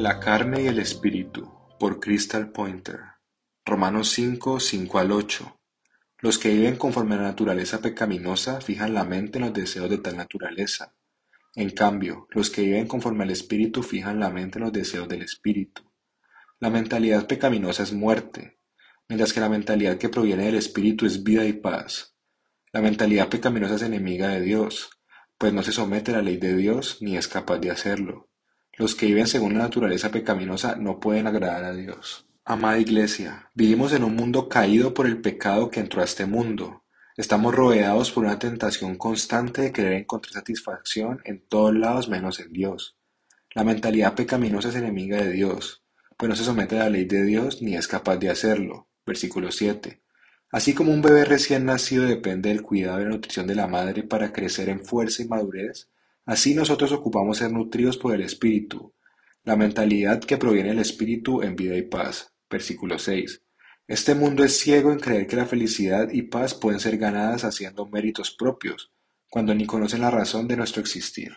La carne y el espíritu, por Crystal Pointer. Romanos 5, 5 al 8. Los que viven conforme a la naturaleza pecaminosa fijan la mente en los deseos de tal naturaleza. En cambio, los que viven conforme al espíritu fijan la mente en los deseos del espíritu. La mentalidad pecaminosa es muerte, mientras que la mentalidad que proviene del espíritu es vida y paz. La mentalidad pecaminosa es enemiga de Dios, pues no se somete a la ley de Dios ni es capaz de hacerlo. Los que viven según la naturaleza pecaminosa no pueden agradar a Dios. Amada Iglesia, vivimos en un mundo caído por el pecado que entró a este mundo. Estamos rodeados por una tentación constante de querer encontrar satisfacción en todos lados menos en Dios. La mentalidad pecaminosa es enemiga de Dios, pues no se somete a la ley de Dios ni es capaz de hacerlo. Versículo 7. Así como un bebé recién nacido depende del cuidado y la nutrición de la madre para crecer en fuerza y madurez, Así nosotros ocupamos ser nutridos por el Espíritu, la mentalidad que proviene del Espíritu en vida y paz. Versículo 6. Este mundo es ciego en creer que la felicidad y paz pueden ser ganadas haciendo méritos propios, cuando ni conocen la razón de nuestro existir.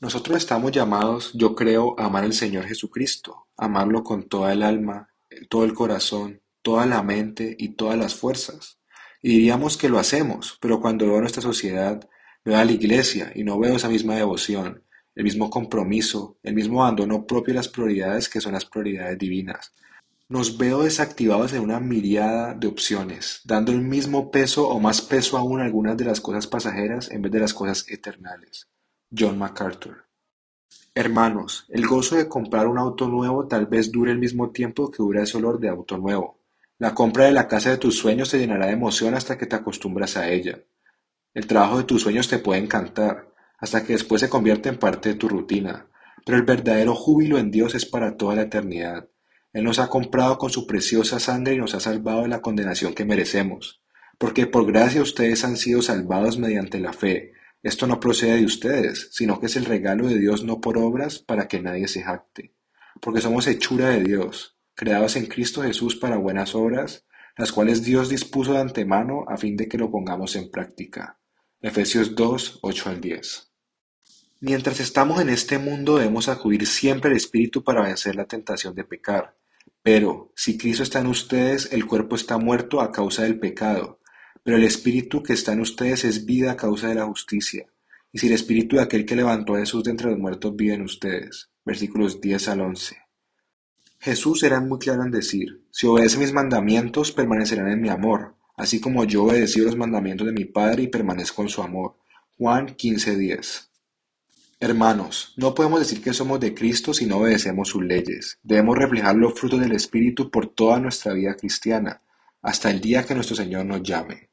Nosotros estamos llamados, yo creo, a amar al Señor Jesucristo, amarlo con toda el alma, todo el corazón, toda la mente y todas las fuerzas. Y diríamos que lo hacemos, pero cuando veo nuestra sociedad, Veo a la Iglesia y no veo esa misma devoción, el mismo compromiso, el mismo abandono propio de las prioridades que son las prioridades divinas. Nos veo desactivados en una miriada de opciones, dando el mismo peso o más peso aún a algunas de las cosas pasajeras en vez de las cosas eternales. John MacArthur. Hermanos, el gozo de comprar un auto nuevo tal vez dure el mismo tiempo que dura ese olor de auto nuevo. La compra de la casa de tus sueños te llenará de emoción hasta que te acostumbras a ella. El trabajo de tus sueños te puede encantar, hasta que después se convierte en parte de tu rutina, pero el verdadero júbilo en Dios es para toda la eternidad. Él nos ha comprado con su preciosa sangre y nos ha salvado de la condenación que merecemos, porque por gracia ustedes han sido salvados mediante la fe. Esto no procede de ustedes, sino que es el regalo de Dios no por obras para que nadie se jacte, porque somos hechura de Dios, creados en Cristo Jesús para buenas obras, las cuales Dios dispuso de antemano a fin de que lo pongamos en práctica. Efesios 2, 8 al 10. Mientras estamos en este mundo debemos acudir siempre al Espíritu para vencer la tentación de pecar. Pero, si Cristo está en ustedes, el cuerpo está muerto a causa del pecado, pero el Espíritu que está en ustedes es vida a causa de la justicia. Y si el Espíritu de aquel que levantó a Jesús de entre los muertos vive en ustedes. Versículos 10 al 11. Jesús era muy claro en decir, si obedecen mis mandamientos, permanecerán en mi amor, así como yo obedecí los mandamientos de mi Padre y permanezco en su amor. Juan 15:10. Hermanos, no podemos decir que somos de Cristo si no obedecemos sus leyes. Debemos reflejar los frutos del Espíritu por toda nuestra vida cristiana, hasta el día que nuestro Señor nos llame.